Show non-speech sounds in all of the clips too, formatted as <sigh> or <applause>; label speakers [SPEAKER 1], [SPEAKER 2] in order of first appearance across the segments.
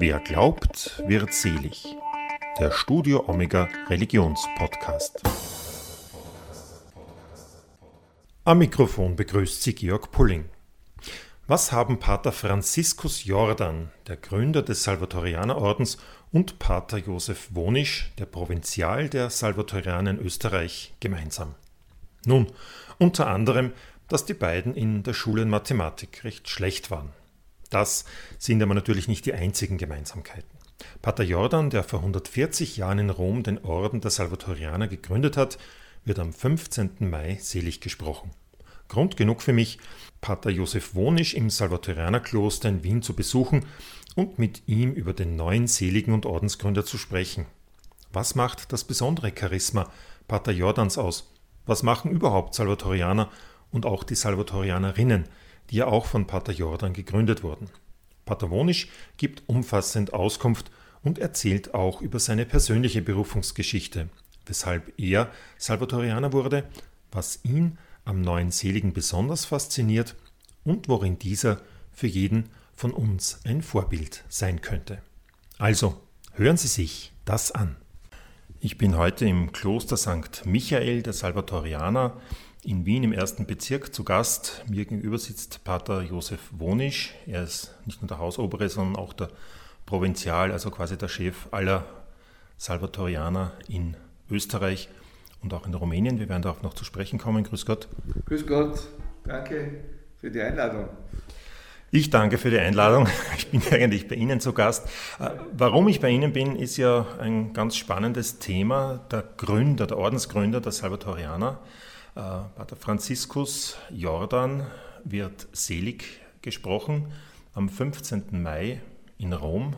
[SPEAKER 1] Wer glaubt, wird selig. Der Studio Omega Religionspodcast. Am Mikrofon begrüßt Sie Georg Pulling. Was haben Pater Franziskus Jordan, der Gründer des Salvatorianerordens, und Pater Josef Wonisch, der Provinzial der Salvatorianer in Österreich, gemeinsam? Nun, unter anderem, dass die beiden in der Schule in Mathematik recht schlecht waren. Das sind aber natürlich nicht die einzigen Gemeinsamkeiten. Pater Jordan, der vor 140 Jahren in Rom den Orden der Salvatorianer gegründet hat, wird am 15. Mai selig gesprochen. Grund genug für mich, Pater Josef Wonisch im Salvatorianerkloster in Wien zu besuchen und mit ihm über den neuen Seligen und Ordensgründer zu sprechen. Was macht das besondere Charisma Pater Jordans aus? Was machen überhaupt Salvatorianer und auch die Salvatorianerinnen? Die ja auch von Pater Jordan gegründet wurden. Pater Wonisch gibt umfassend Auskunft und erzählt auch über seine persönliche Berufungsgeschichte, weshalb er Salvatorianer wurde, was ihn am neuen Seligen besonders fasziniert und worin dieser für jeden von uns ein Vorbild sein könnte. Also, hören Sie sich das an. Ich bin heute im Kloster St. Michael der Salvatorianer in Wien im ersten Bezirk zu Gast. Mir gegenüber sitzt Pater Josef Wonisch. Er ist nicht nur der Hausobere, sondern auch der Provinzial, also quasi der Chef aller Salvatorianer in Österreich und auch in Rumänien. Wir werden darauf noch zu sprechen kommen. Grüß Gott.
[SPEAKER 2] Grüß Gott. Danke für die Einladung.
[SPEAKER 1] Ich danke für die Einladung. Ich bin <laughs> eigentlich bei Ihnen zu Gast. Äh, warum ich bei Ihnen bin, ist ja ein ganz spannendes Thema. Der Gründer, der Ordensgründer der Salvatorianer Pater Franziskus Jordan wird selig gesprochen am 15. Mai in Rom.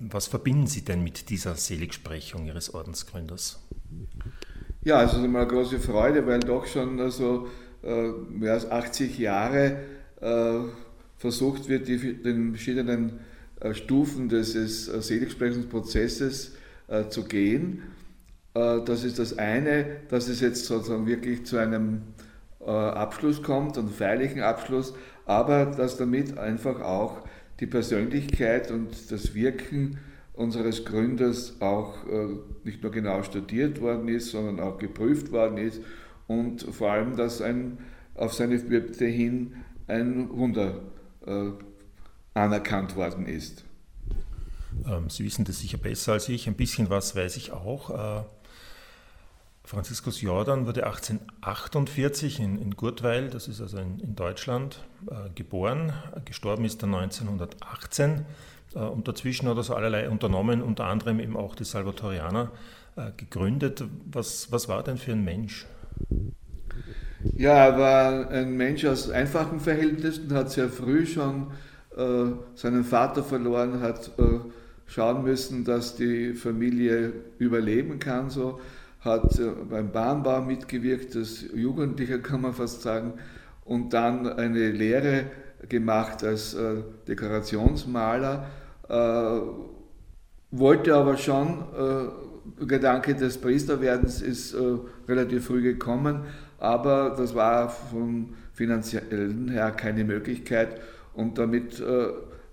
[SPEAKER 1] Was verbinden Sie denn mit dieser Seligsprechung Ihres Ordensgründers?
[SPEAKER 2] Ja, es ist eine große Freude, weil doch schon also, äh, mehr als 80 Jahre äh, versucht wird, die, den verschiedenen äh, Stufen des, des äh, Seligsprechungsprozesses äh, zu gehen. Äh, das ist das eine, dass es jetzt sozusagen wirklich zu einem äh, Abschluss kommt, einem feierlichen Abschluss, aber dass damit einfach auch die Persönlichkeit und das Wirken unseres Gründers auch äh, nicht nur genau studiert worden ist, sondern auch geprüft worden ist und vor allem, dass ein, auf seine Bitte hin ein Wunder anerkannt worden ist.
[SPEAKER 1] Ähm, Sie wissen das sicher besser als ich. Ein bisschen was weiß ich auch. Franziskus Jordan wurde 1848 in, in Gurtweil, das ist also in, in Deutschland, äh, geboren. Gestorben ist er 1918 äh, und dazwischen hat er so allerlei unternommen, unter anderem eben auch die Salvatorianer äh, gegründet. Was, was war denn für ein Mensch?
[SPEAKER 2] Ja, er war ein Mensch aus einfachen Verhältnissen, hat sehr früh schon äh, seinen Vater verloren, hat äh, schauen müssen, dass die Familie überleben kann. So hat äh, beim Bahnbau mitgewirkt, als Jugendlicher kann man fast sagen, und dann eine Lehre gemacht als äh, Dekorationsmaler, äh, wollte aber schon, der Gedanke des Priesterwerdens ist relativ früh gekommen, aber das war vom finanziellen her keine Möglichkeit und damit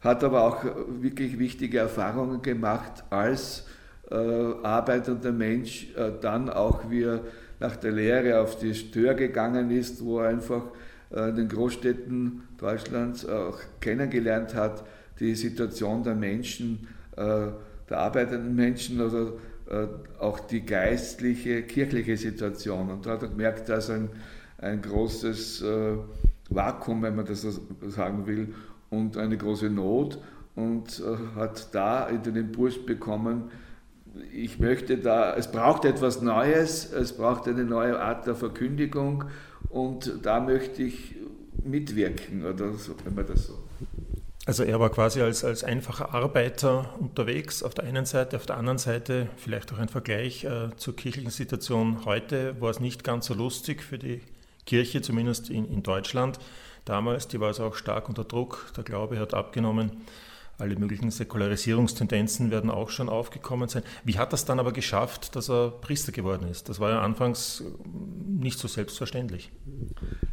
[SPEAKER 2] hat aber auch wirklich wichtige Erfahrungen gemacht als äh, arbeitender Mensch äh, dann auch wie er nach der Lehre auf die Stör gegangen ist, wo er einfach äh, in den Großstädten Deutschlands auch kennengelernt hat, die Situation der Menschen, der arbeitenden Menschen oder auch die geistliche, kirchliche Situation. Und da hat er gemerkt, dass ein, ein großes Vakuum, wenn man das so sagen will, und eine große Not und hat da den Impuls bekommen, ich möchte da, es braucht etwas Neues, es braucht eine neue Art der Verkündigung und da möchte ich mitwirken oder so, wenn man das so.
[SPEAKER 1] Also er war quasi als, als einfacher Arbeiter unterwegs auf der einen Seite, auf der anderen Seite vielleicht auch ein Vergleich äh, zur kirchlichen Situation heute, war es nicht ganz so lustig für die Kirche, zumindest in, in Deutschland. Damals, die war also auch stark unter Druck, der Glaube hat abgenommen alle möglichen Säkularisierungstendenzen werden auch schon aufgekommen sein. Wie hat das dann aber geschafft, dass er Priester geworden ist? Das war ja anfangs nicht so selbstverständlich.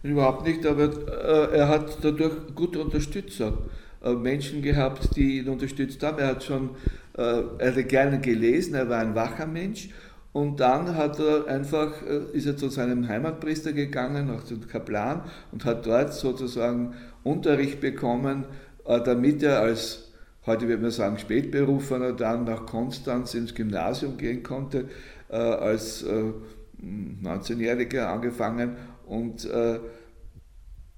[SPEAKER 2] Überhaupt nicht, aber äh, er hat dadurch gute Unterstützer. Äh, äh, Menschen gehabt, die ihn unterstützt haben. Er hat schon, äh, er hatte gerne gelesen, er war ein wacher Mensch. Und dann hat er einfach, ist er zu seinem Heimatpriester gegangen, nach dem Kaplan, und hat dort sozusagen Unterricht bekommen, damit er als, heute würde man sagen, Spätberufener dann nach Konstanz ins Gymnasium gehen konnte, als 19-Jähriger angefangen und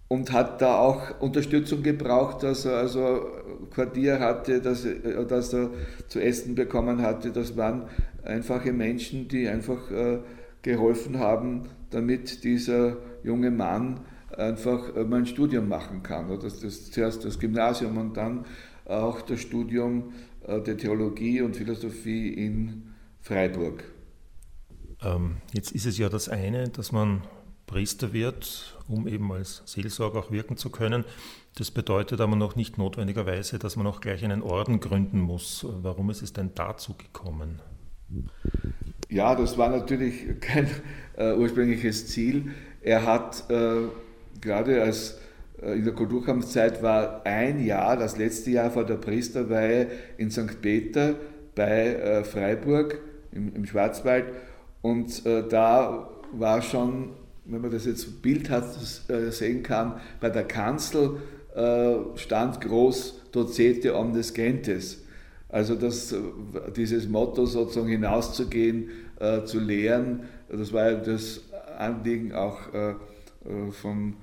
[SPEAKER 2] und hat da auch Unterstützung gebraucht, dass er also Quartier hatte, dass er, dass er zu essen bekommen hatte. Das waren einfache Menschen, die einfach äh, geholfen haben, damit dieser junge Mann einfach äh, mal ein Studium machen kann. Das, das, zuerst das Gymnasium und dann auch das Studium äh, der Theologie und Philosophie in Freiburg.
[SPEAKER 1] Ähm, jetzt ist es ja das eine, dass man Priester wird, um eben als Seelsorger auch wirken zu können. Das bedeutet aber noch nicht notwendigerweise, dass man auch gleich einen Orden gründen muss. Warum ist es denn dazu gekommen?
[SPEAKER 2] Ja, das war natürlich <laughs> kein äh, ursprüngliches Ziel. Er hat äh, gerade als äh, in der Kulturkampfzeit war ein Jahr, das letzte Jahr vor der Priesterweihe in St. Peter bei äh, Freiburg im, im, Schwarzwald. Und äh, da war schon wenn man das jetzt bildhaft äh, sehen kann, bei der Kanzel stand groß Docete omnes Gentes. Also das, äh, dieses Motto sozusagen hinauszugehen, zu lehren, das war ja das Anliegen auch von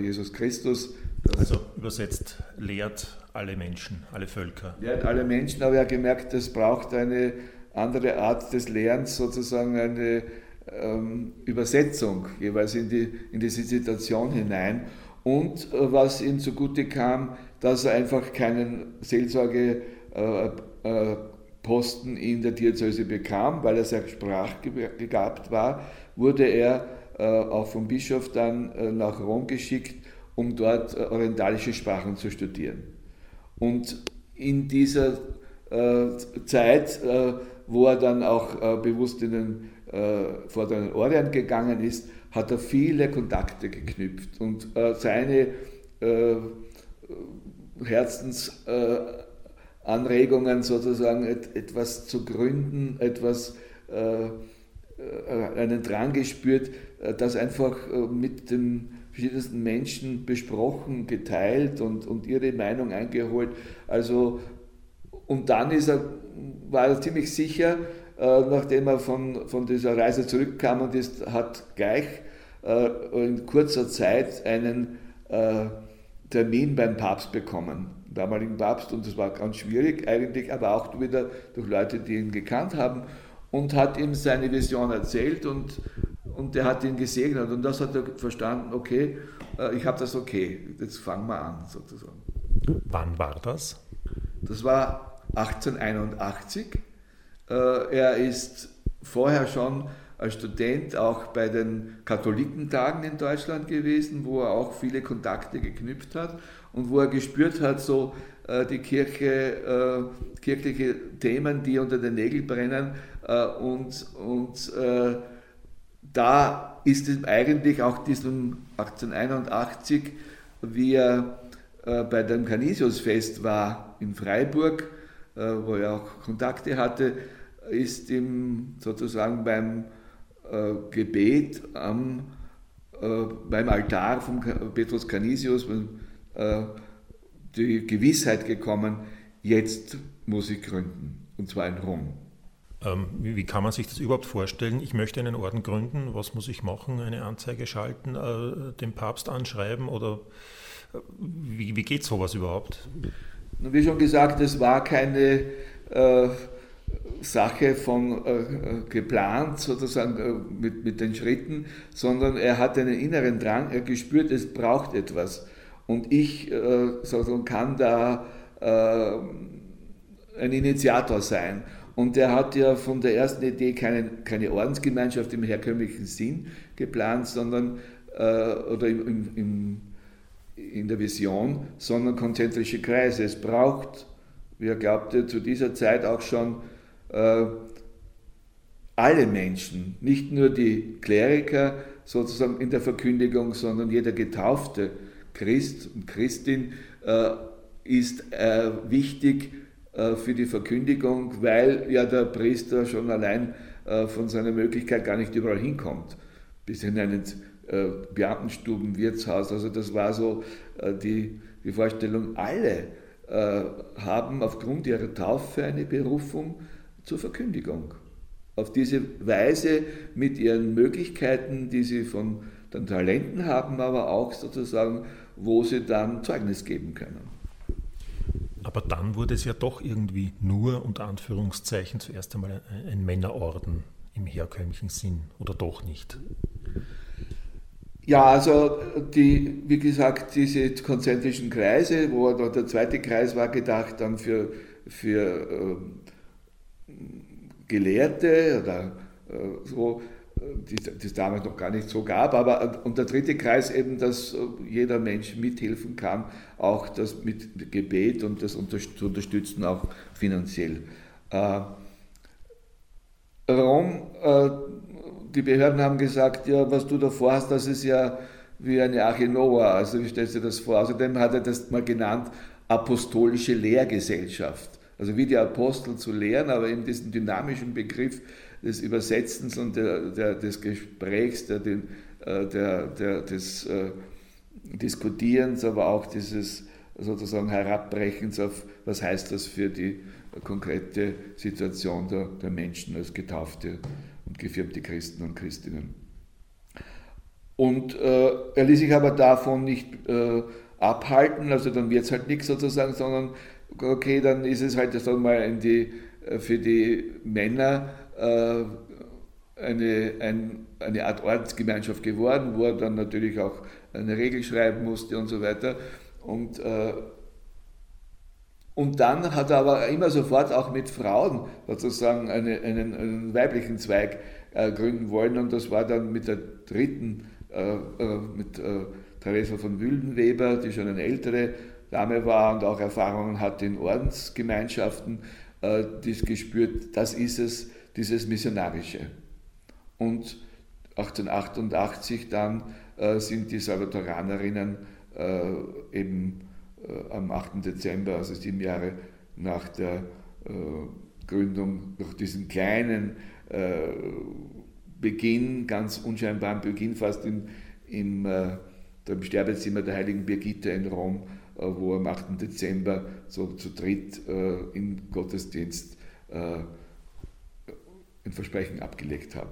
[SPEAKER 2] Jesus Christus.
[SPEAKER 1] Also übersetzt, lehrt alle Menschen, alle Völker.
[SPEAKER 2] Lehrt alle Menschen, aber er hat gemerkt, es braucht eine andere Art des Lehrens, sozusagen eine ähm, Übersetzung jeweils in, die, in diese Situation hinein. Und äh, was ihm zugute kam, dass er einfach keinen Seelsorgeposten äh, in der Diözese bekam, weil er sehr sprachbegabt war, wurde er äh, auch vom Bischof dann nach Rom geschickt, um dort orientalische Sprachen zu studieren. Und in dieser Zeit, wo er dann auch bewusst in den äh, vor den Orient gegangen ist, hat er viele Kontakte geknüpft und äh, seine äh, Herzensanregungen sozusagen etwas zu gründen, etwas einen Drang gespürt, das einfach mit den verschiedensten Menschen besprochen, geteilt und, und ihre Meinung eingeholt. Also, und dann ist er, war er ziemlich sicher, äh, nachdem er von, von dieser Reise zurückkam und ist, hat gleich äh, in kurzer Zeit einen äh, Termin beim Papst bekommen, damaligen Papst, und das war ganz schwierig eigentlich, aber auch wieder durch Leute, die ihn gekannt haben, und hat ihm seine Vision erzählt und, und der hat ihn gesegnet und das hat er verstanden, okay, ich habe das okay, jetzt fangen wir an sozusagen.
[SPEAKER 1] Wann war das?
[SPEAKER 2] Das war 1881 äh, er ist vorher schon als Student auch bei den Katholikentagen in Deutschland gewesen, wo er auch viele Kontakte geknüpft hat und wo er gespürt hat, so äh, die Kirche, äh, kirchliche Themen, die unter den Nägeln brennen. und und da ist es eigentlich auch diesem 1881, wie er bei dem Canisiusfest war in Freiburg, wo er auch Kontakte hatte, ist ihm sozusagen beim äh, Gebet am, äh, beim Altar von Petrus Canisius äh, die Gewissheit gekommen, jetzt muss ich gründen, und zwar in Rom.
[SPEAKER 1] Ähm, wie, wie, kann man sich das überhaupt vorstellen? Ich möchte einen Orden gründen, was muss ich machen? Eine Anzeige schalten, äh, den Papst anschreiben oder äh, wie, wie geht sowas überhaupt?
[SPEAKER 2] Wie schon gesagt, es war keine Sache von äh, geplant, sozusagen äh, mit, mit den Schritten, sondern er hat einen inneren Drang, er gespürt, es braucht etwas. Und ich äh, sozusagen kann da äh, ein Initiator sein. Und er hat ja von der ersten Idee keine, keine Ordensgemeinschaft im herkömmlichen Sinn geplant, sondern äh, oder im, im, im, in der Vision, sondern konzentrische Kreise. Es braucht, wie er glaubte, zu dieser Zeit auch schon äh, alle Menschen, nicht nur die Kleriker sozusagen in der Verkündigung, sondern jeder getaufte Christ und Christin äh, ist äh, wichtig äh, für die Verkündigung, weil ja der Priester schon allein äh, von seiner Möglichkeit gar nicht überall hinkommt. Bis in einen äh, Beamtenstuben, Wirtshaus. Also das war so die, die Vorstellung, alle haben aufgrund ihrer Taufe eine Berufung zur Verkündigung. Auf diese Weise mit ihren Möglichkeiten, die sie von den Talenten haben, aber auch sozusagen, wo sie dann Zeugnis geben können.
[SPEAKER 1] Aber dann wurde es ja doch irgendwie nur unter Anführungszeichen zuerst einmal ein, Männerorden im herkömmlichen Sinn oder doch nicht?
[SPEAKER 2] Ja, also die, wie gesagt, diese konzentrischen Kreise, wo der zweite Kreis war gedacht dann für, für äh, Gelehrte oder äh, so, die es damals noch gar nicht so gab. Aber, und der dritte Kreis eben, dass jeder Mensch mithelfen kann, auch das mit Gebet und das zu unterstützen, auch finanziell. Äh, Rom, äh, die Behörden haben gesagt, ja, was du da vorhast, das ist ja wie eine Arche Noah. Also wie stellst du das vor? Außerdem hat er das mal genannt, apostolische Lehrgesellschaft. Also wie die Apostel zu lehren, aber in diesem dynamischen Begriff des Übersetzens und der, der, des Gesprächs, der, äh, der, der, des äh, Diskutierens, aber auch dieses sozusagen Herabbrechens auf, was heißt das für die konkrete Situation der, der Menschen als getaufte und gefirmte Christen und Christinnen. Und äh, er ließ sich aber davon nicht äh, abhalten, also dann wird es halt nichts sozusagen, sondern okay, dann ist es halt sagen wir mal die, äh, für die Männer äh, eine, ein, eine Art Ordensgemeinschaft geworden, wo er dann natürlich auch eine Regel schreiben musste und so weiter. Und, äh, und dann hat er aber immer sofort auch mit Frauen sozusagen eine, einen, einen, weiblichen Zweig äh, gründen wollen. Und das war dann mit der dritten, äh, äh mit Theresa von Wüldenweber, die schon eine ältere Dame war und auch Erfahrungen hatte in Ordensgemeinschaften, äh, gespürt, das ist es, dieses Missionarische. Und 1888 dann äh, sind die Salvatoranerinnen äh, eben äh, am 8. Dezember, also sieben Jahre nach der Gründung, durch diesen kleinen Beginn, ganz unscheinbaren Beginn, fast in, im, im Sterbezimmer der heiligen Birgitte in Rom, wo am 8. Dezember so zu dritt in Gottesdienst ein Versprechen abgelegt haben.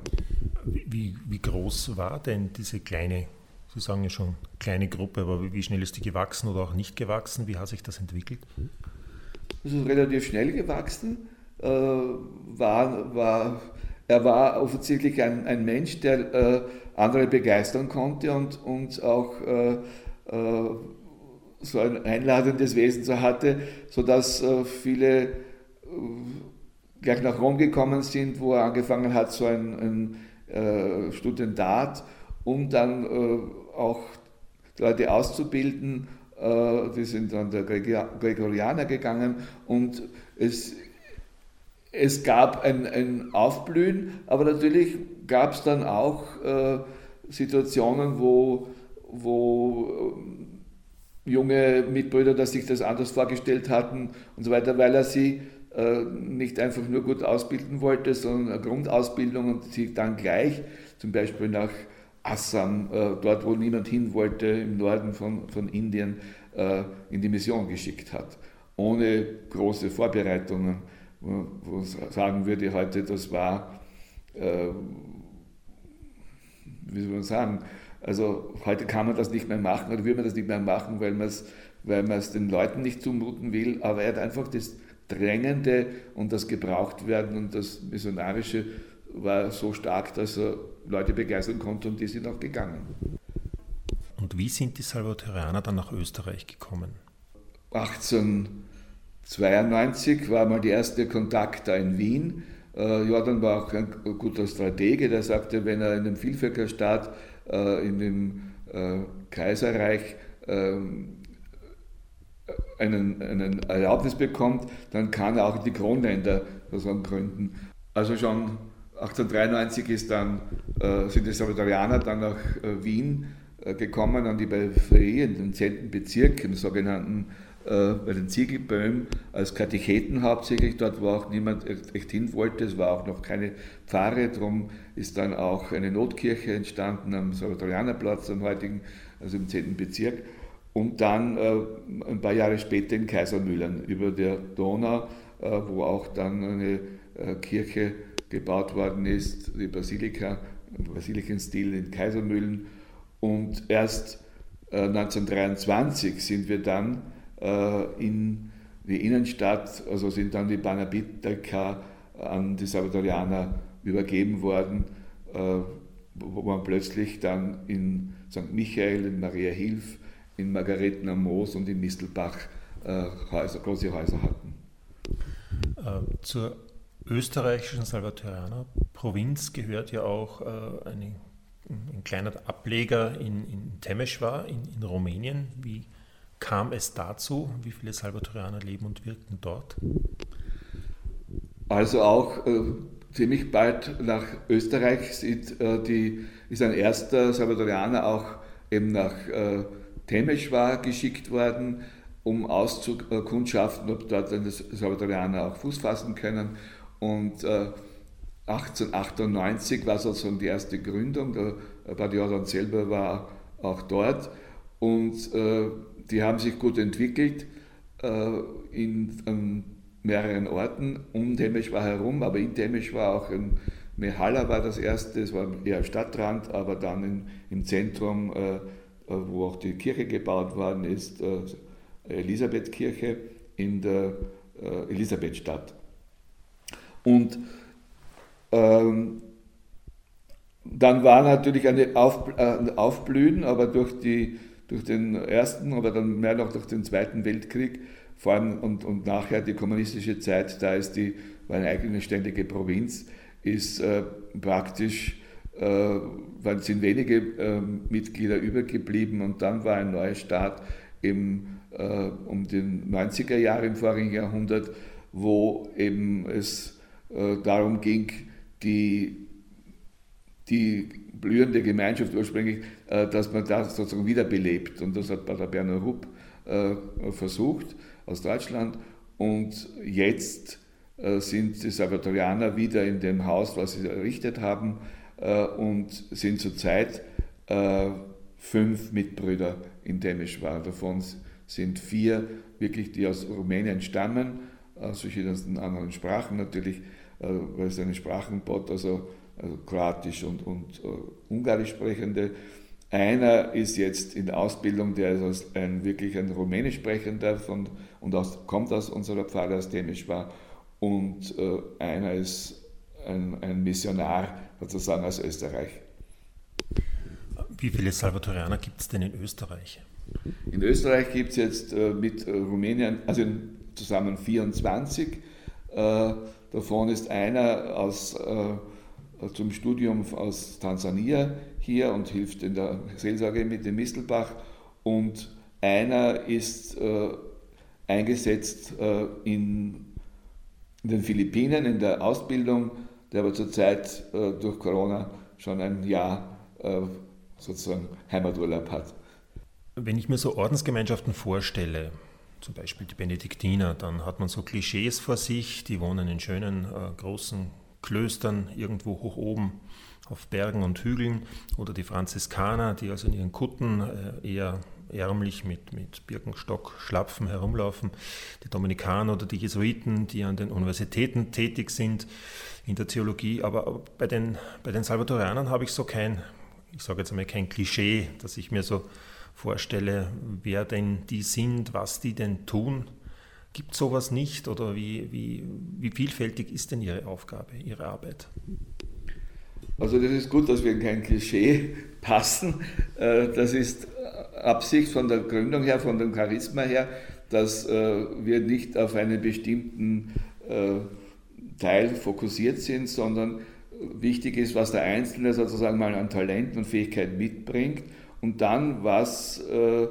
[SPEAKER 1] Wie, wie groß war denn diese kleine, Sie sagen ja schon kleine Gruppe, aber wie schnell ist die gewachsen oder auch nicht gewachsen? Wie hat sich das entwickelt?
[SPEAKER 2] Es ist relativ schnell gewachsen. Äh, war, war, er war offensichtlich ein, ein Mensch, der äh, andere begeistern konnte und, und auch äh, äh so ein einladendes Wesen so hatte, sodass äh, viele äh, gleich nach Rom gekommen sind, wo er angefangen hat, so ein, ein äh, Studentat, um dann auch Leute auszubilden. Die sind dann der Gregorianer gegangen und es, es gab ein, ein Aufblühen, aber natürlich gab es dann auch äh, Situationen, wo, wo äh, junge Mitbrüder dass sich das anders vorgestellt hatten und so weiter, weil er sie äh, nicht einfach nur gut ausbilden wollte, sondern eine Grundausbildung und sie dann gleich zum Beispiel nach Assam, äh, dort wo niemand hin wollte, im Norden von, von Indien, äh, in die Mission geschickt hat. Ohne große Vorbereitungen, wo ich sagen würde heute, das war, wie soll man sagen, also heute kann man das nicht mehr machen oder will man das nicht mehr machen, weil man es weil den Leuten nicht zumuten will, aber er hat einfach das Drängende und das Gebrauchtwerden und das Missionarische war so stark, dass er Leute begeistern konnte und die sind auch gegangen.
[SPEAKER 1] Und wie sind die Salvatorianer dann nach Österreich gekommen?
[SPEAKER 2] 1892 war mal der erste Kontakt da in Wien. Äh, Jordan war auch ein guter Stratege, der sagte, wenn er in einem Vielvölkerstaat, äh, in dem äh, Kaiserreich, ähm, einen, einen Erlaubnis bekommt, dann kann er auch die Kronländer sozusagen gründen. Also schon 1893 ist dann, äh, sind die Salvadorianer dann nach äh, Wien äh, gekommen, an die Peripherie, in den 10. Bezirk, im sogenannten äh, bei den Ziegelböhmen als Katecheten hauptsächlich, dort wo auch niemand echt hin wollte, es war auch noch keine Pfarre, darum ist dann auch eine Notkirche entstanden am Salvatorianerplatz, am heutigen, also im 10. Bezirk. Und dann äh, ein paar Jahre später in Kaisermühlen über der Donau, äh, wo auch dann eine äh, Kirche gebaut worden ist, die Basilika, Basilikenstil in Kaisermühlen. Und erst 1923 äh, sind wir dann äh, in die Innenstadt, also sind dann die Banabitaka an die Salvadorianer übergeben worden, äh, wo man plötzlich dann in St. Michael, in Maria Hilf, in Margareten am Moos und in Mistelbach Häuser, große Häuser hatten.
[SPEAKER 1] Zur österreichischen Salvatorianer Provinz gehört ja auch eine ein kleiner Ableger in, in Temeschwar in, in Rumänien. Wie kam es dazu? Wie viele Salvatorianer leben und wirken dort?
[SPEAKER 2] Also auch äh, ziemlich bald nach Österreich sind, äh, die, ist ein erster Salvatorianer auch eben nach äh, Temeschwar geschickt worden, um auszukundschaften, ob dort Salvatorianer auch Fuß fassen können. Und äh, 1898 war sozusagen die erste Gründung, der Bad Jordan selber war auch dort und äh, die haben sich gut entwickelt äh, in, an mehreren Orten um Temeschwar herum, aber in Temeschwar auch in Mehalla war das erste, es war eher Stadtrand, aber dann in, im Zentrum, äh, wo auch die Kirche gebaut worden ist, äh, Elisabethkirche in der äh, Elisabethstadt. Und ähm, dann war natürlich eine Auf, äh, Aufblühen, aber durch, die, durch den Ersten, aber dann mehr noch durch den Zweiten Weltkrieg, vor allem und, und nachher die kommunistische Zeit, da ist die, war eine eigene ständige Provinz, ist äh, praktisch, äh, sind wenige äh, Mitglieder übergeblieben und dann war ein neuer Staat im, äh, um den 90er Jahre im vorigen Jahrhundert, wo eben es äh, darum ging, die, die blühende Gemeinschaft ursprünglich, äh, dass man das sozusagen wiederbelebt. Und das hat Pater Berner Rupp äh, versucht aus Deutschland. Und jetzt äh, sind die Salvatorianer wieder in dem Haus, was sie errichtet haben, und sind zurzeit fünf Mitbrüder in Temeschwar. Davon sind vier wirklich, die aus Rumänien stammen, aus verschiedenen anderen Sprachen natürlich äh, weil es eine Sprachenbot, also, also Kroatisch und, und uh, Ungarisch sprechende. Einer ist jetzt in Ausbildung, der ist ein, wirklich ein Rumänisch sprechender von, und aus, kommt aus unserer Pfarre, aus war. Und uh, einer ist ein, ein Missionar sozusagen aus Österreich.
[SPEAKER 1] Wie viele Salvatorianer gibt es denn in Österreich?
[SPEAKER 2] In Österreich gibt es jetzt äh, mit Rumänien, also zusammen 24. Äh, Davon ist einer aus, äh, zum Studium aus Tansania hier und hilft in der Seelsorge mit dem Mistelbach. Und einer ist äh, eingesetzt äh, in, den Philippinen in der Ausbildung, der aber zurzeit äh, durch Corona schon ein Jahr äh, sozusagen Heimaturlaub hat.
[SPEAKER 1] Wenn ich mir so Ordensgemeinschaften vorstelle, zum Beispiel die Benediktiner, dann hat man so Klischees vor sich, die wohnen in schönen äh, großen Klöstern irgendwo hoch oben auf Bergen und Hügeln oder die Franziskaner, die also in ihren Kutten äh, eher ärmlich mit, mit Birkenstock, Schlapfen herumlaufen, die Dominikaner oder die Jesuiten, die an den Universitäten tätig sind in der Theologie. Aber bei den, bei den Salvatorianern habe ich so kein, ich sage jetzt einmal kein Klischee, dass ich mir so vorstelle, wer denn die sind, was die denn tun. Gibt sowas nicht oder wie, wie, wie vielfältig ist denn Ihre Aufgabe, Ihre Arbeit?
[SPEAKER 2] Also das ist gut, dass wir in kein Klischee passen. Äh, das ist Absicht von der Gründung her, von dem Charisma her, dass äh, wir nicht auf einen bestimmten äh, Teil fokussiert sind, sondern wichtig ist, was der Einzelne sozusagen mal an Talenten und Fähigkeiten mitbringt und dann, was äh, äh,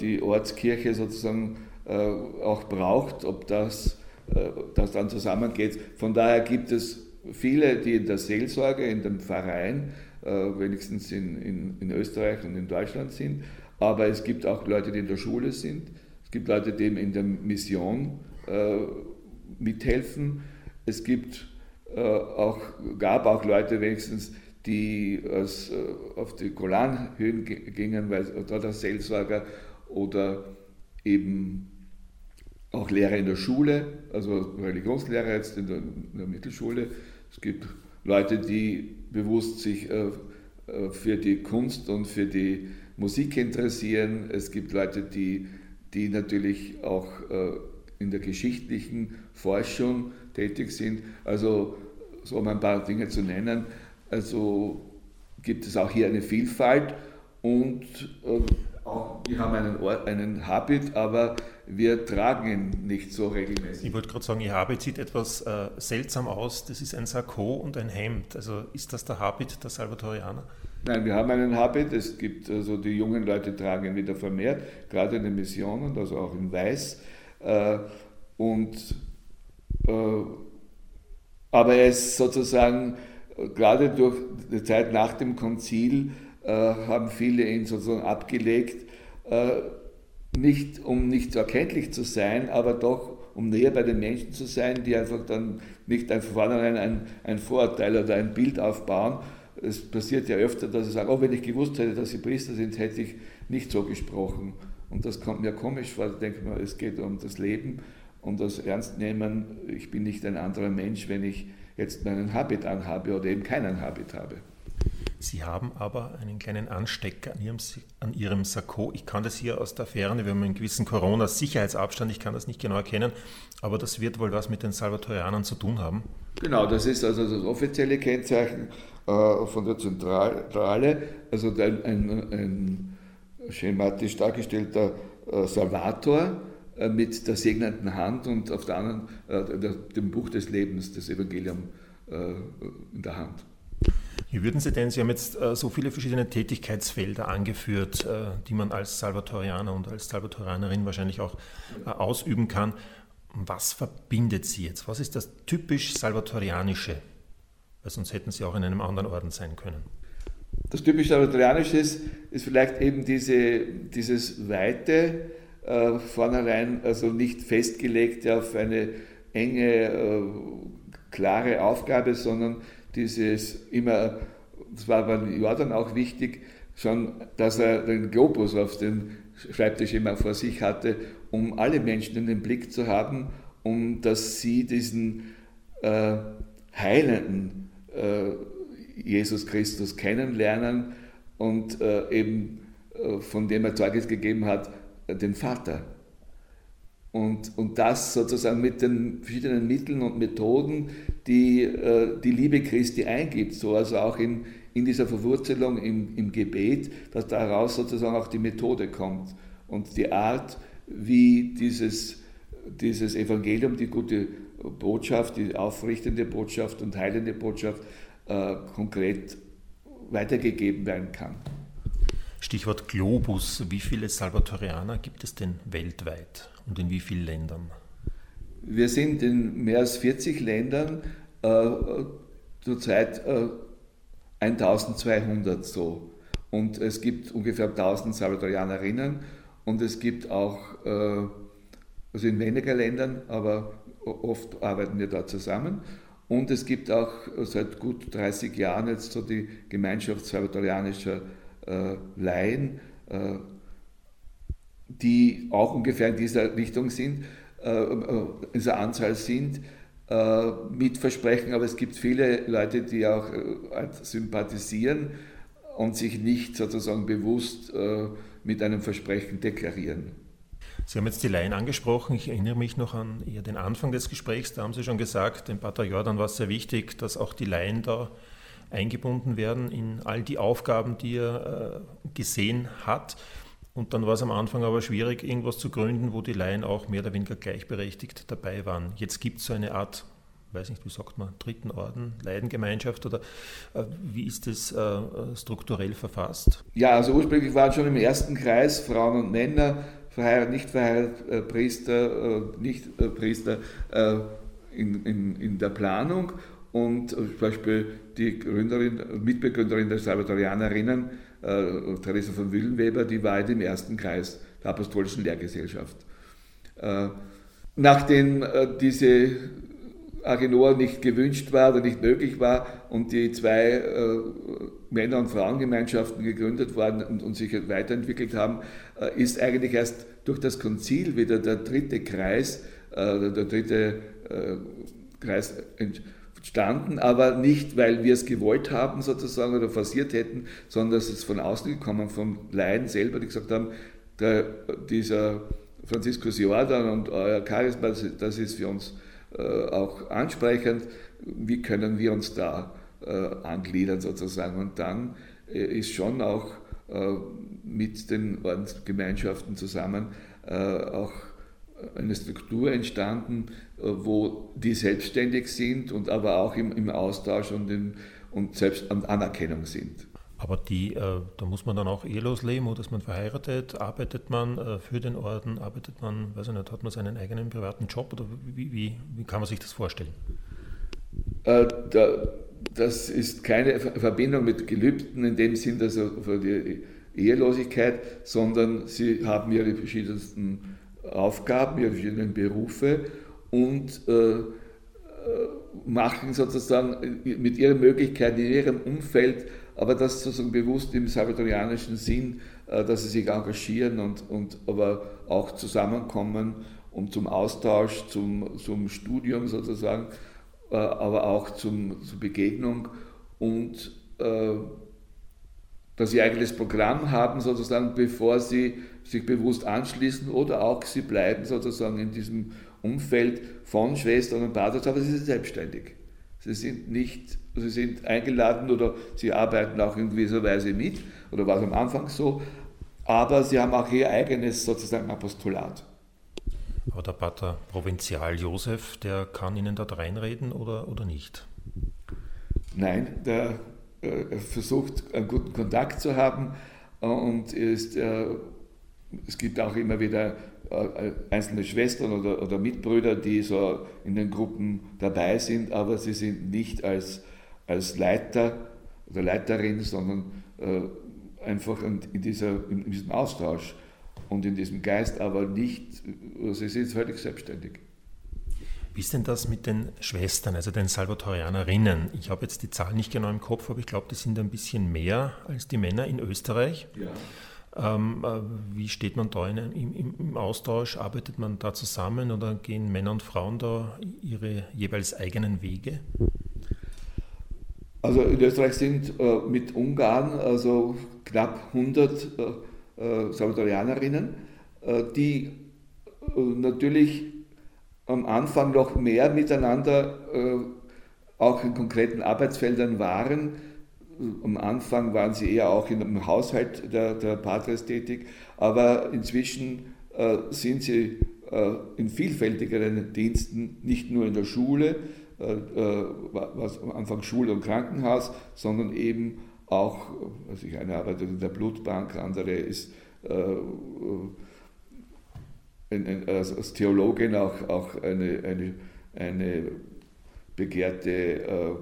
[SPEAKER 2] die Ortskirche sozusagen äh, auch braucht, ob das, äh, das dann zusammengeht. Von daher gibt es viele, die in der Seelsorge, in dem Verein, wenigstens in, in, in Österreich und in Deutschland sind, aber es gibt auch Leute, die in der Schule sind. Es gibt Leute, die in der Mission äh, mithelfen. Es gibt äh, auch, gab auch Leute wenigstens, die als, äh, auf die Golanhöhen gingen, weil dort als Seelsorger oder eben auch Lehrer in der Schule, also Religionslehrer jetzt in der, in der Mittelschule. Es gibt Leute, die bewusst sich äh, äh, für die Kunst und für die Musik interessieren. Es gibt Leute, die, die natürlich auch äh, in der geschichtlichen Forschung tätig sind. Also so um ein paar Dinge zu nennen. Also gibt es auch hier eine Vielfalt und auch wir haben einen, Ort, einen Habit, aber wir tragen ihn nicht so regelmäßig.
[SPEAKER 1] Ich wollte gerade sagen, Ihr Habit sieht etwas äh, seltsam aus. Das ist ein Sakko und ein Hemd. Also ist das der Habit der Salvatorianer?
[SPEAKER 2] Nein, wir haben einen Habit. Es gibt also die jungen Leute tragen ihn wieder vermehrt, gerade in den Missionen, also auch in Weiß. Äh, und äh, aber er ist sozusagen gerade durch die Zeit nach dem Konzil äh, haben viele ihn sozusagen abgelegt, äh, nicht um nicht so erkenntlich zu sein, aber doch um näher bei den Menschen zu sein, die einfach dann nicht einfach vornherein ein, ein Vorurteil oder ein Bild aufbauen. Es passiert ja öfter, dass sie sagen, oh, wenn ich gewusst hätte, dass sie Priester sind, hätte ich nicht so gesprochen. Und das kommt mir komisch vor, da denke ich es geht um das Leben, um das Ernstnehmen. Ich bin nicht ein anderer Mensch, wenn ich jetzt meinen Habit anhabe oder eben keinen Habit habe.
[SPEAKER 1] Sie haben aber einen kleinen Anstecker an Ihrem, an Ihrem Sakko. Ich kann das hier aus der Ferne, wir haben einen gewissen Corona-Sicherheitsabstand, ich kann das nicht genau erkennen, aber das wird wohl was mit den Salvatorianern zu tun haben.
[SPEAKER 2] Genau, das ist also das offizielle Kennzeichen äh, von der Zentrale, also ein, ein, ein schematisch dargestellter äh, Salvator äh, mit der segnenden Hand und auf der anderen äh, dem Buch des Lebens, das Evangelium in der Hand.
[SPEAKER 1] Wie würden Sie denn, Sie haben jetzt äh, so viele verschiedene Tätigkeitsfelder angeführt, äh, die man als Salvatorianer und als Salvatorianerin wahrscheinlich auch äh, ausüben kann. Was verbindet Sie jetzt? Was ist das typisch Salvatorianische? Weil sonst hätten Sie auch in einem anderen Orden sein können.
[SPEAKER 2] Das typisch Salvatorianische ist, ist vielleicht eben diese, dieses Weite, äh, vornherein also nicht festgelegt auf eine enge, äh, klare Aufgabe, sondern dieses immer, das war beim Jordan auch wichtig, schon, dass er den Globus auf dem Schreibtisch immer vor sich hatte, um alle Menschen in den Blick zu haben, um dass sie diesen äh, heilenden äh, Jesus Christus kennenlernen und äh, eben äh, von dem er Zeugnis gegeben hat, den Vater. Und, und das sozusagen mit den verschiedenen Mitteln und Methoden, die äh, die Liebe Christi eingibt, so also auch in, in dieser Verwurzelung im, im Gebet, dass daraus sozusagen auch die Methode kommt und die Art, wie dieses, dieses Evangelium, die gute Botschaft, die aufrichtende Botschaft und heilende Botschaft äh, konkret weitergegeben werden kann.
[SPEAKER 1] Stichwort Globus. Wie viele Salvatorianer gibt es denn weltweit und in wie vielen Ländern?
[SPEAKER 2] Wir sind in mehr als 40 Ländern, äh, zurzeit äh, 1200 so. Und es gibt ungefähr 1000 Salvatorianerinnen und es gibt auch, äh, also in weniger Ländern, aber oft arbeiten wir da zusammen. Und es gibt auch seit gut 30 Jahren jetzt so die Gemeinschaft salvatorianischer äh, Laien, äh, die auch ungefähr in dieser Richtung sind, äh, in dieser Anzahl sind, mit Versprechen, aber es gibt viele Leute, die auch sympathisieren und sich nicht sozusagen bewusst mit einem Versprechen deklarieren.
[SPEAKER 1] Sie haben jetzt die Laien angesprochen. Ich erinnere mich noch an den Anfang des Gesprächs. Da haben Sie schon gesagt, dem Pater Jordan war es sehr wichtig, dass auch die Laien da eingebunden werden in all die Aufgaben, die er äh, gesehen hat. Und dann war es am Anfang aber schwierig, irgendwas zu gründen, wo die Laien auch mehr oder weniger gleichberechtigt dabei waren. Jetzt gibt es so eine Art, weiß nicht, wie sagt man, dritten Orden, Leidengemeinschaft oder äh, wie ist das äh, strukturell verfasst?
[SPEAKER 2] Ja, also ursprünglich waren schon im ersten Kreis Frauen und Männer, verheiratet, nicht verheiratet, äh, Priester, äh, nicht äh, Priester in, in, in der Planung und zum Beispiel die Gründerin, Mitbegründerin der Salvatorianerinnen, äh, Theresa von Willenweber, die war in dem ersten Kreis der Apostolischen Lehrgesellschaft. Nachdem diese Agenor nicht gewünscht war oder nicht möglich war und die zwei äh, Männer- und Frauengemeinschaften gegründet worden und, und sich weiterentwickelt haben, äh, ist eigentlich erst durch das Konzil wieder der dritte Kreis, äh, der dritte äh, Kreis entstanden, aber nicht, weil wir es gewollt haben sozusagen oder forciert hätten, sondern es ist von außen gekommen, von Laien selber, die gesagt haben, der, dieser Franziskus Jordan und euer Charisma, das ist für uns äh, auch ansprechend, wie können wir uns da äh, angliedern sozusagen. Und dann äh, ist schon auch mit den Ordensgemeinschaften zusammen auch eine Struktur entstanden, wo die selbstständig sind und aber auch im, im Austausch und, in, und selbst an Anerkennung sind.
[SPEAKER 1] Aber die, äh, da muss man dann auch ehelos leben oder ist man verheiratet? Arbeitet man äh, für den Orden? Arbeitet man, weiß ich nicht, hat man seinen eigenen privaten Job oder wie, wie, wie kann man sich das vorstellen?
[SPEAKER 2] Äh, da, das ist keine Verbindung mit Gelübden in dem Sinn, also für die Ehelosigkeit, sondern sie haben ihre verschiedensten Aufgaben, ihre verschiedenen Berufe und äh, äh machen sozusagen mit ihren Möglichkeiten in ihrem Umfeld aber das sozusagen bewusst im salvatorianischen Sinn, äh, dass sie sich engagieren und, und aber auch zusammenkommen um zum Austausch, zum, zum Studium sozusagen, äh, aber auch zum, zur Begegnung und äh, dass sie eigenes Programm haben sozusagen, bevor sie sich bewusst anschließen oder auch sie bleiben sozusagen in diesem Umfeld von Schwestern und Paters, aber sie sind selbstständig. Sie sind nicht, sie sind eingeladen oder sie arbeiten auch in gewisser Weise mit, oder war es am Anfang so, aber sie haben auch ihr eigenes sozusagen Apostolat.
[SPEAKER 1] Aber der Pater Provinzial Josef, der kann Ihnen dort reinreden oder, oder nicht?
[SPEAKER 2] Nein, der äh, versucht einen guten Kontakt zu haben und ist, äh, es gibt auch immer wieder einzelne Schwestern oder, oder, Mitbrüder, die so in den Gruppen dabei sind, aber sie sind nicht als, als Leiter oder Leiterin, sondern äh, einfach in, dieser, in diesem Austausch und in diesem Geist, aber nicht, also sie sind völlig selbstständig.
[SPEAKER 1] Wie ist denn das mit den Schwestern, also den Salvatorianerinnen? Ich habe jetzt die Zahl nicht genau im Kopf, aber ich glaube, das sind ein bisschen mehr als die Männer in Österreich. Ja. Ähm, äh, wie steht man da in, im, im, Austausch? Arbeitet man da zusammen oder gehen Männer und Frauen da ihre jeweils eigenen Wege?
[SPEAKER 2] Also in Österreich sind äh, mit Ungarn also knapp 100 äh, äh, Salvadorianerinnen, äh, die äh, natürlich am Anfang noch mehr miteinander auch in konkreten Arbeitsfeldern waren am Anfang waren sie eher auch im Haushalt der, der Patres tätig, aber inzwischen äh, sind sie äh, in vielfältigeren Diensten, nicht nur in der Schule, äh, äh was am Anfang Schule und Krankenhaus, sondern eben auch, also ich eine arbeitet in der Blutbank, andere ist äh, äh, also als Theologin auch, auch eine, eine, eine begehrte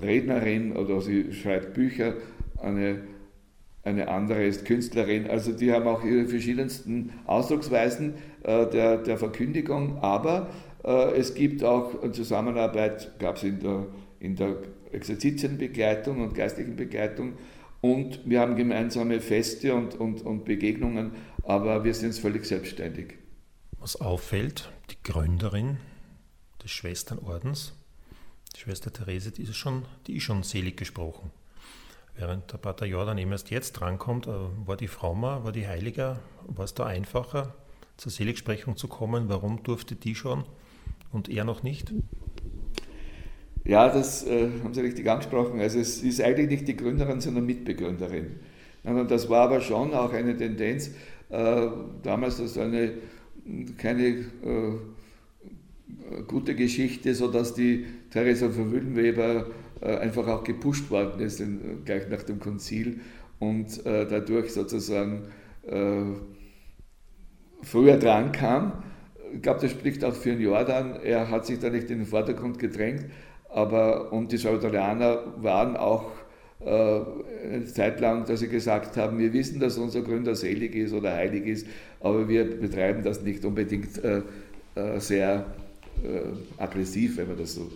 [SPEAKER 2] Rednerin oder sie schreibt Bücher, eine, eine andere ist Künstlerin. Also die haben auch ihre verschiedensten Ausdrucksweisen äh, der, der Verkündigung, aber äh, es gibt auch eine Zusammenarbeit, gab es in der, in der Exerzitienbegleitung und geistlichen Begleitung und wir haben gemeinsame Feste und, und, und Begegnungen, aber wir sind völlig selbstständig.
[SPEAKER 1] Was auffällt, die Gründerin des Schwesternordens die Schwester Therese, die ist schon, die ist schon selig gesprochen. Während der Pater Jordan eben erst jetzt drankommt, äh, war die mal, war die Heiliger, war es da einfacher, zur Seligsprechung zu kommen? Warum durfte die schon und er noch nicht?
[SPEAKER 2] Ja, das äh, haben Sie richtig angesprochen. Also es ist eigentlich nicht die Gründerin, sondern Mitbegründerin. Und das war aber schon auch eine Tendenz, äh, damals, dass eine keine äh, gute Geschichte, sodass die Theresa von Wüllenweber äh, einfach auch gepusht worden ist, gleich nach dem Konzil und äh, dadurch sozusagen äh, früher dran kam. Ich glaube, das spricht auch für den Jordan. Er hat sich da nicht in den Vordergrund gedrängt, aber und die Salvadorianer waren auch eine Zeit lang, dass sie gesagt haben, wir wissen, dass unser Gründer selig ist oder heilig ist, aber wir betreiben das nicht unbedingt sehr aggressiv, wenn man das so will.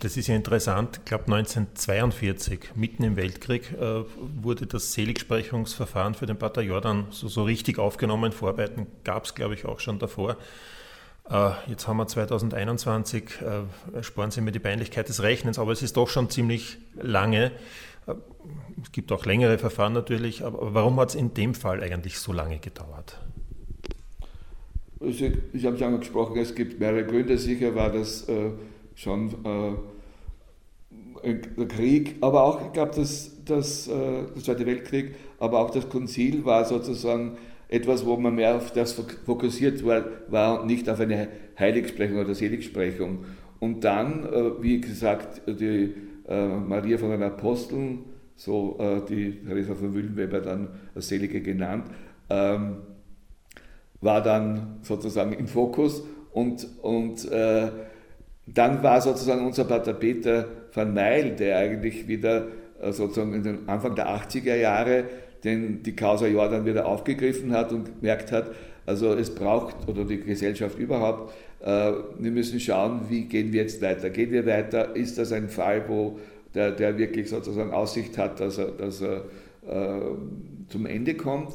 [SPEAKER 1] Das ist ja interessant. Ich glaube, 1942, mitten im Weltkrieg, äh, wurde das Seligsprechungsverfahren für den Pater Jordan so, so richtig aufgenommen. Vorarbeiten gab es, glaube ich, auch schon davor. Äh, jetzt haben wir 2021, äh, sparen Sie mir die Peinlichkeit des Rechnens, aber es ist doch schon ziemlich lange. Äh, es gibt auch längere Verfahren natürlich, aber warum hat es in dem Fall eigentlich so lange gedauert?
[SPEAKER 2] Also, ich habe es angesprochen, es gibt mehrere Gründe. Sicher war das äh, schon äh, der Krieg, aber auch, ich glaube, das, das, äh, der Zweite Weltkrieg, aber auch das Konzil war sozusagen etwas, wo man mehr auf das fokussiert war, war und nicht auf eine Heiligsprechung oder Seligsprechung. Und dann, äh, wie gesagt, die äh, Maria von den Aposteln, so äh, die Theresa von Wüllenweber dann als Selige genannt, ähm, war dann sozusagen im Fokus und, und äh, dann war sozusagen unser Pater Peter van Meil, der eigentlich wieder äh, sozusagen in den Anfang der 80er Jahre den, die Causa Jordan wieder aufgegriffen hat und gemerkt hat, also es braucht, oder die Gesellschaft überhaupt, äh, wir müssen schauen, wie gehen wir jetzt weiter. Gehen wir weiter? Ist das ein Fall, wo der, der wirklich sozusagen Aussicht hat, dass er, dass er äh, zum Ende kommt?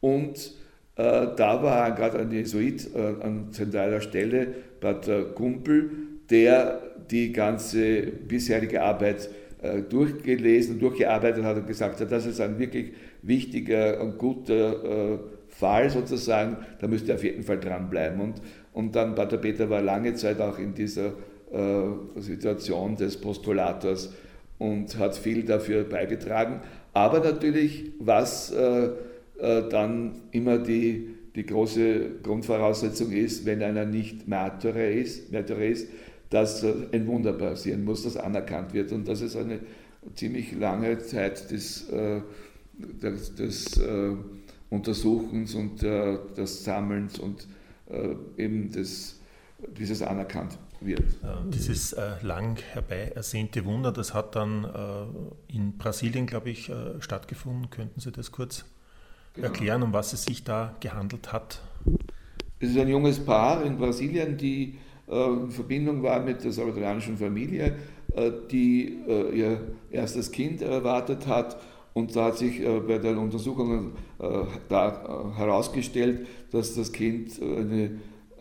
[SPEAKER 2] Und da war gerade ein Jesuit äh, an zentraler Stelle, Pater Kumpel, der die ganze bisherige Arbeit äh, durchgelesen und durchgearbeitet hat und gesagt hat, das ist ein wirklich wichtiger und guter äh, Fall sozusagen, da müsst ihr auf jeden Fall dranbleiben. Und, und dann Pater Peter war lange Zeit auch in dieser äh, Situation des Postulators und hat viel dafür beigetragen. Aber natürlich, was äh, äh, dann immer die, die große Grundvoraussetzung ist, wenn einer nicht Märtyrer ist, Märtyrer ist dass ein Wunder passieren muss, das anerkannt wird. Und das ist eine ziemlich lange Zeit des, äh, des, des äh, Untersuchens und äh, des Sammelns und eben des, dieses anerkannt wird.
[SPEAKER 1] Dieses lang herbei ersehnte Wunder, das hat dann in Brasilien, glaube ich, stattgefunden. Könnten Sie das kurz genau. erklären, um was es sich da gehandelt hat?
[SPEAKER 2] Es ist ein junges Paar in Brasilien, die äh, in Verbindung war mit der salvadorianischen Familie, äh, die äh, ihr erstes Kind erwartet hat. Und da hat sich bei den Untersuchungen da herausgestellt, dass das Kind eine,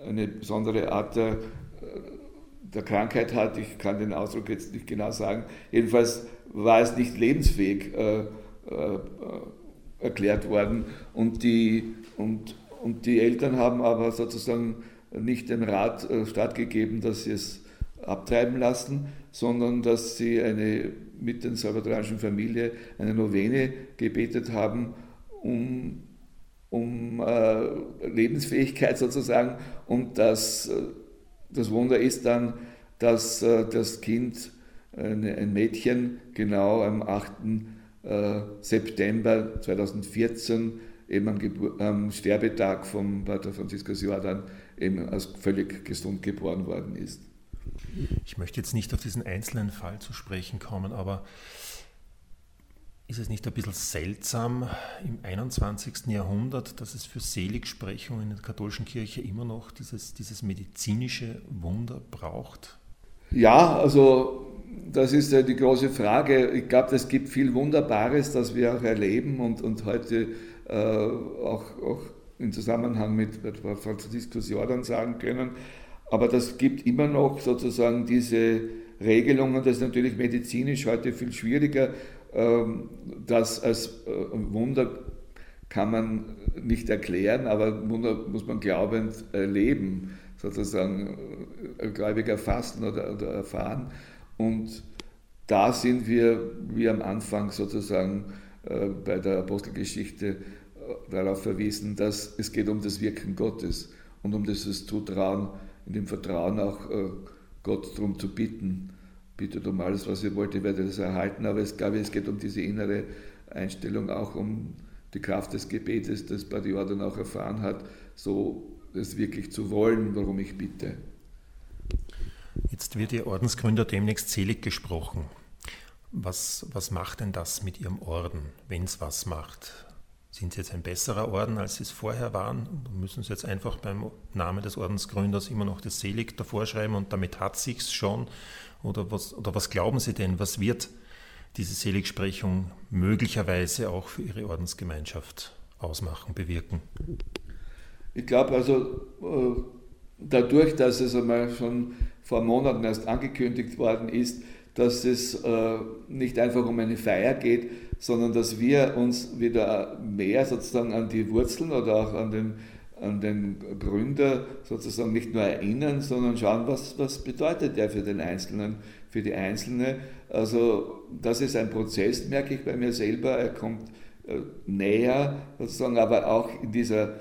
[SPEAKER 2] eine besondere Art der, der Krankheit hat. Ich kann den Ausdruck jetzt nicht genau sagen. Jedenfalls war es nicht lebensfähig erklärt worden. Und die, und, und die Eltern haben aber sozusagen nicht den Rat äh, stattgegeben, dass sie es abtreiben lassen, sondern dass sie eine, mit der salvadoranischen Familie eine Novene gebetet haben, um, um äh, Lebensfähigkeit sozusagen. Und das, äh, das Wunder ist dann, dass äh, das Kind, eine, ein Mädchen, genau am 8. Äh, September 2014, eben am, am Sterbetag von Pater Franziskus Jordan, eben als völlig gesund geboren worden ist.
[SPEAKER 1] Ich möchte jetzt nicht auf diesen einzelnen Fall zu sprechen kommen, aber ist es nicht ein bisschen seltsam im 21. Jahrhundert, dass es für Seligsprechung in der katholischen Kirche immer noch dieses, dieses medizinische Wunder braucht?
[SPEAKER 2] Ja, also das ist ja die große Frage. Ich glaube, es gibt viel Wunderbares, das wir auch erleben und, und heute äh, auch, auch im Zusammenhang mit etwa Franziskus Jordan sagen können. Aber das gibt immer noch sozusagen diese Regelungen. Das ist natürlich medizinisch heute viel schwieriger. Ähm, das als äh, Wunder kann man nicht erklären, aber Wunder muss man glaubend erleben, sozusagen äh, gläubig erfassen oder, oder erfahren. Und da sind wir, wie am Anfang sozusagen äh, bei der Apostelgeschichte, darauf verwiesen, dass es geht um das Wirken Gottes und um dieses Zutrauen, in dem Vertrauen auch äh, Gott darum zu bitten. Bittet um alles, was ihr wollt, ihr werdet es erhalten. Aber ich glaube, es geht um diese innere Einstellung, auch um die Kraft des Gebetes, das Badior dann auch erfahren hat, so es wirklich zu wollen, warum ich bitte.
[SPEAKER 1] Jetzt wird Ihr Ordensgründer demnächst selig gesprochen. Was, was macht denn das mit Ihrem Orden, wenn es was macht? Sind Sie jetzt ein besserer Orden, als Sie es vorher waren? Müssen Sie jetzt einfach beim Namen des Ordensgründers immer noch das Selig davor schreiben und damit hat sich's schon? Oder was, oder was glauben Sie denn? Was wird diese Seligsprechung möglicherweise auch für Ihre Ordensgemeinschaft ausmachen, bewirken?
[SPEAKER 2] Ich glaube also, äh, dadurch, dass es einmal schon vor Monaten erst angekündigt worden ist, dass es äh, nicht einfach um eine Feier geht, sondern dass wir uns wieder mehr sozusagen an die Wurzeln oder auch an den, an den Gründer sozusagen nicht nur erinnern, sondern schauen, was, was bedeutet der für den Einzelnen, für die Einzelne. Also das ist ein Prozess, merke ich bei mir selber, er kommt äh, näher sozusagen, aber auch in dieser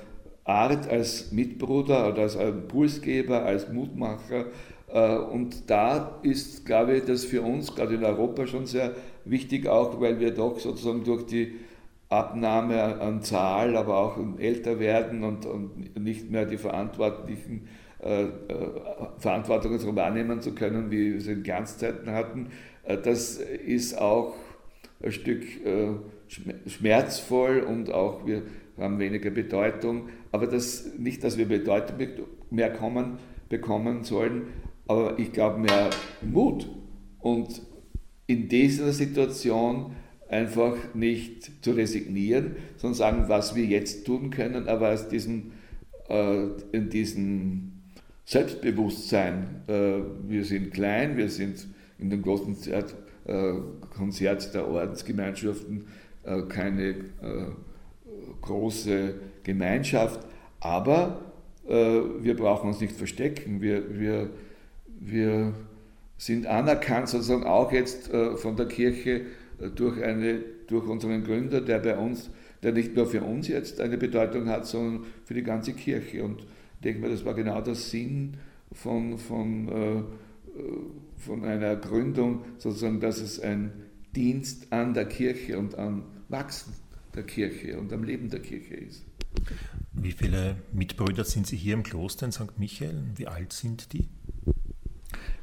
[SPEAKER 2] Art als Mitbruder oder als Impulsgeber, als Mutmacher, äh, und da ist, glaube ich, das für uns, gerade in Europa, schon sehr wichtig, auch weil wir doch sozusagen durch die Abnahme an Zahl, aber auch älter werden und, und nicht mehr die verantwortlichen äh, äh, Verantwortung so wahrnehmen zu können, wie wir es in Glanzzeiten hatten. Äh, das ist auch ein Stück äh, schmerzvoll und auch wir haben weniger Bedeutung. Aber das, nicht, dass wir Bedeutung mehr kommen, bekommen sollen, aber ich glaube mehr Mut. Und in dieser Situation einfach nicht zu resignieren, sondern sagen, was wir jetzt tun können, aber aus diesem, äh, in diesem Selbstbewusstsein, äh, wir sind klein, wir sind in dem großen Konzert, äh, Konzert der Ordensgemeinschaften äh, keine äh, große Gemeinschaft, aber äh, wir brauchen uns nicht verstecken, wir, wir wir sind anerkannt sozusagen auch jetzt äh, von der Kirche äh, durch, eine, durch unseren Gründer, der bei uns, der nicht nur für uns jetzt eine Bedeutung hat, sondern für die ganze Kirche. Und ich denke mal, das war genau der Sinn von, von, äh, von einer Gründung, sozusagen, dass es ein Dienst an der Kirche und am Wachsen der Kirche und am Leben der Kirche ist.
[SPEAKER 1] Wie viele Mitbrüder sind Sie hier im Kloster in St. Michael? Wie alt sind die?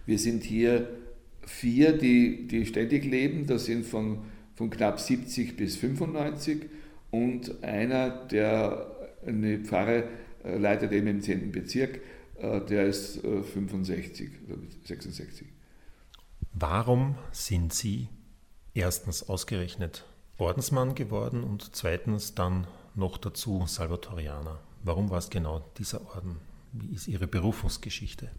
[SPEAKER 2] Wir sind hier vier, die, die ständig leben. Das sind von, von knapp 70 bis 95 und einer, der eine Pfarre äh, leitet eben im 10. Bezirk, äh, der ist 65 äh, oder 66.
[SPEAKER 1] Warum sind Sie erstens ausgerechnet Ordensmann geworden und zweitens dann noch dazu Salvatorianer? Warum war es genau dieser Orden? Wie ist Ihre Berufungsgeschichte?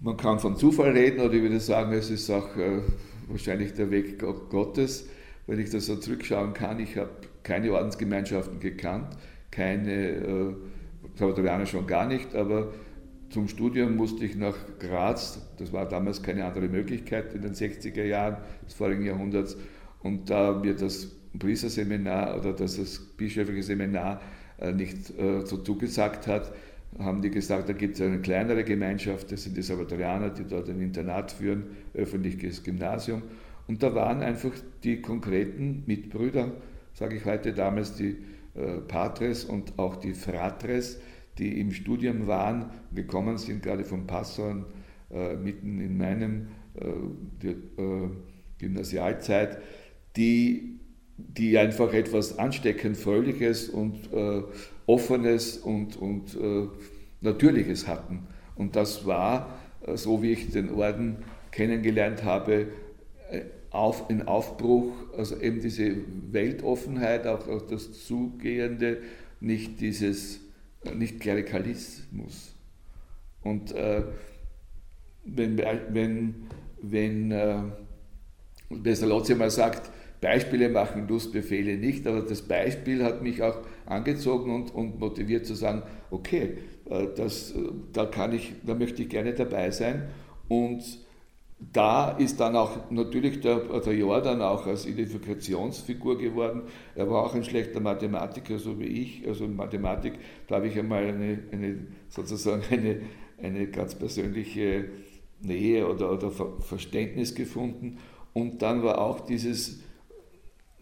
[SPEAKER 2] Man kann von Zufall reden oder ich würde sagen, es ist auch äh, wahrscheinlich der Weg Gottes. Wenn ich das so zurückschauen kann, ich habe keine Ordensgemeinschaften gekannt, keine äh, Salvatorianer schon gar nicht, aber zum Studium musste ich nach Graz, das war damals keine andere Möglichkeit in den 60er Jahren des vorigen Jahrhunderts, und da mir das Priesterseminar oder das, das bischöfliche Seminar äh, nicht äh, so zugesagt hat, haben die gesagt, da gibt es eine kleinere Gemeinschaft, das sind die Salvatorianer, die dort ein Internat führen, öffentliches Gymnasium. Und da waren einfach die konkreten Mitbrüder, sage ich heute damals, die äh, Patres und auch die Fratres, die im Studium waren, gekommen sind, gerade von Passau, mitten in meinem äh, Gymnasialzeit, die, die einfach etwas ansteckend Fröhliches und äh, Offenes und, und äh, Natürliches hatten. Und das war, äh, so wie ich den Orden kennengelernt habe, äh, auf, in Aufbruch, also eben diese Weltoffenheit, auch, auch das Zugehende, nicht dieses, äh, nicht Klerikalismus. Und äh, wenn, wenn, wenn äh, Pestalozzi mal sagt, Beispiele machen Lustbefehle nicht, aber das Beispiel hat mich auch angezogen und, und motiviert zu sagen, okay, äh, das, äh, da, kann ich, da möchte ich gerne dabei sein. Und da ist dann auch natürlich der, der Jordan auch als Identifikationsfigur geworden. Er war auch ein schlechter Mathematiker, so wie ich. Also in Mathematik, da habe ich einmal eine, eine sozusagen eine, eine ganz persönliche Nähe oder, oder Verständnis gefunden. Und dann war auch dieses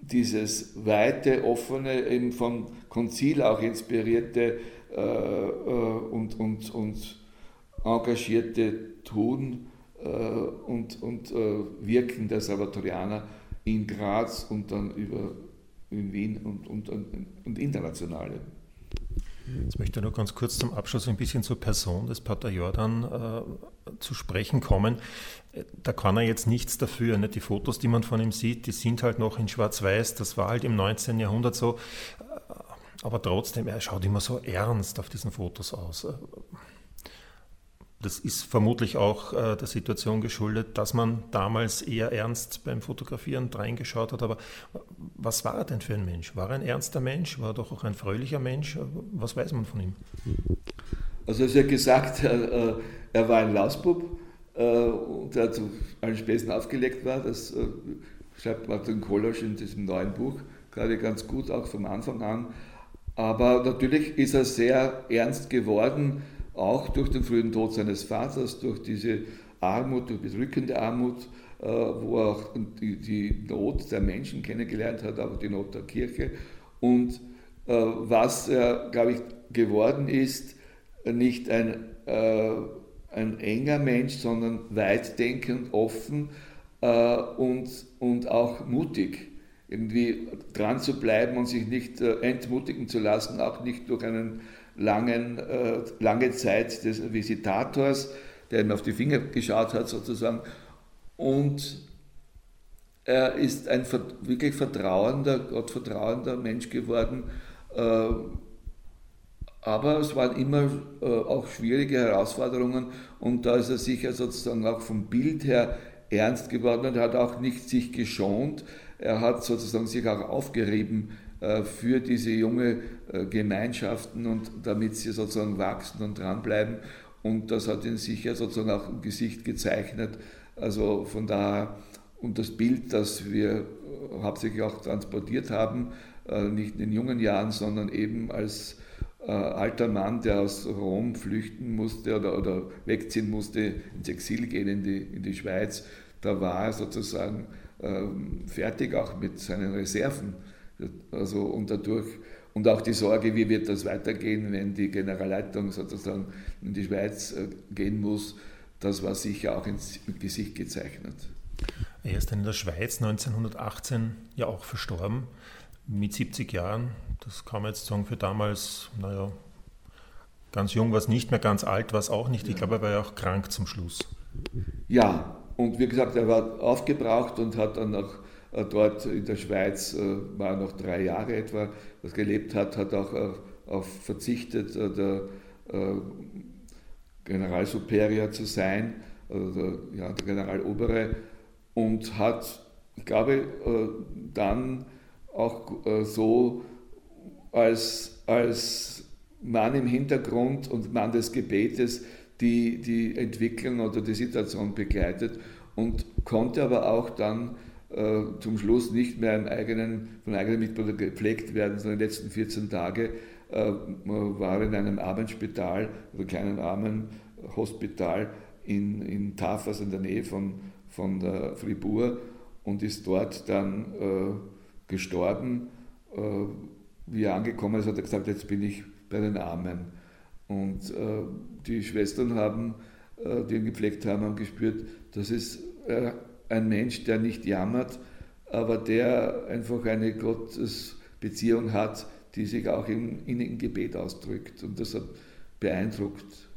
[SPEAKER 2] dieses weite, offene, eben vom Konzil auch inspirierte äh, äh, und, und, und engagierte Tun, äh, und, und Wirken der Salvatorianer in Graz und dann über in Wien und, und, und internationale.
[SPEAKER 1] Jetzt möchte ich nur ganz kurz zum Abschluss ein bisschen zur Person des Pater Jordan äh, zu sprechen kommen. Da kann er jetzt nichts dafür. Nicht? Die Fotos, die man von ihm sieht, die sind halt noch in Schwarz-Weiß. Das war halt im 19. Jahrhundert so. Aber trotzdem, er schaut immer so ernst auf diesen Fotos aus. Das ist vermutlich auch äh, der Situation geschuldet, dass man damals eher ernst beim Fotografieren reingeschaut hat. Aber was war er denn für ein Mensch? War er ein ernster Mensch? War er doch auch ein fröhlicher Mensch? Was weiß man von ihm?
[SPEAKER 2] Also, es ist ja gesagt, äh, er war ein Lausbub, äh, der zu allen Späßen aufgelegt war. Das äh, schreibt Martin Kolosch in diesem neuen Buch gerade ganz gut, auch vom Anfang an. Aber natürlich ist er sehr ernst geworden auch durch den frühen Tod seines Vaters, durch diese Armut, durch bedrückende Armut, äh, wo er auch die, die, Not der Menschen kennengelernt hat, aber die Not der Kirche. Und was er, glaube ich, geworden ist, nicht ein, äh, ein enger Mensch, sondern weitdenkend, offen und, und auch mutig irgendwie dran zu bleiben und sich nicht entmutigen zu lassen, auch nicht durch langen, äh, lange Zeit des Visitators, der ihm auf die Finger geschaut hat sozusagen. Und er ist ein wirklich vertrauender, gottvertrauender Mensch geworden. Äh, aber es waren immer äh, auch schwierige Herausforderungen und da ist er sicher sozusagen auch vom Bild her ernst geworden und hat auch nicht sich geschont. Er hat sozusagen sich auch aufgerieben äh, für diese junge äh, Gemeinschaften und damit sie sozusagen wachsen und dranbleiben. Und das hat ihn sicher sozusagen auch im Gesicht gezeichnet. Also von daher, und das Bild, das wir äh, hauptsächlich auch transportiert haben, nicht in den jungen Jahren, sondern eben als alter Mann, der aus Rom flüchten musste oder, oder wegziehen musste, ins Exil gehen in die, in die Schweiz, da war er sozusagen ähm, fertig auch mit seinen Reserven also und dadurch und auch die Sorge, wie wird das weitergehen, wenn die Generalleitung sozusagen in die Schweiz äh, gehen muss, das war sicher auch ins Gesicht gezeichnet.
[SPEAKER 1] Er ist dann in der Schweiz 1918 ja auch verstorben, mit 70 Jahren. Das kann man jetzt sagen, für damals, naja, ganz jung war es nicht mehr, ganz alt war es auch nicht. Ich glaube, er war ja auch krank zum Schluss.
[SPEAKER 2] Ja, und wie gesagt, er war aufgebraucht und hat dann auch äh, dort in der Schweiz äh, war noch drei Jahre etwa, was gelebt hat, hat auch äh, auf verzichtet, der Generalsuperior zu sein, also der, ja, der Generalobere, und hat, ich glaube, dann auch so als, als Mann im Hintergrund und Mann des Gebetes die, die Entwicklung oder die Situation begleitet und konnte aber auch dann äh, zum Schluss nicht mehr im eigenen, von eigenen Mitbürgern gepflegt werden, sondern die letzten 14 Tage äh, war in einem Armenspital oder kleinen Armenhospital in, in Tafas in der Nähe von, von der Fribourg und ist dort dann äh, gestorben. Äh, wie er angekommen ist, hat er gesagt, jetzt bin ich bei den Armen. Und äh, die Schwestern haben, äh, die ihn gepflegt haben, haben gespürt, das ist ein Mensch, der nicht jammert, aber der einfach eine Gottesbeziehung hat, die sich auch im innigen Gebet ausdrückt. Und das hat beeindruckt.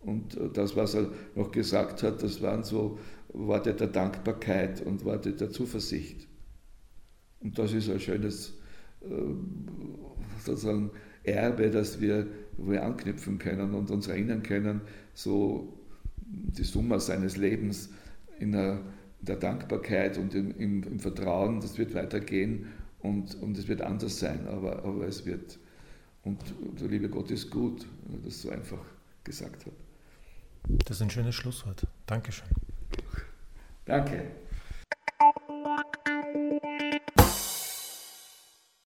[SPEAKER 2] Und das, was er noch gesagt hat, das waren so Worte der Dankbarkeit und Worte der Zuversicht. Und das ist ein schönes äh, sozusagen Erbe, das wir, wo wir anknüpfen können und uns erinnern können, so die Summe seines Lebens in einer der Dankbarkeit und im, im, im, Vertrauen, das wird weitergehen und, und es wird anders sein, aber, aber es wird, und der liebe Gott ist gut, wenn er das so einfach gesagt hat.
[SPEAKER 1] Das ist ein schönes Schlusswort. Dankeschön.
[SPEAKER 2] Danke.